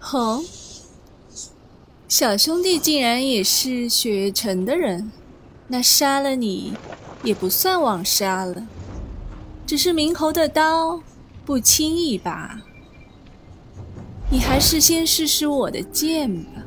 哦，小兄弟竟然也是雪月城的人，那杀了你也不算枉杀了，只是明侯的刀不轻易吧？你还是先试试我的剑吧。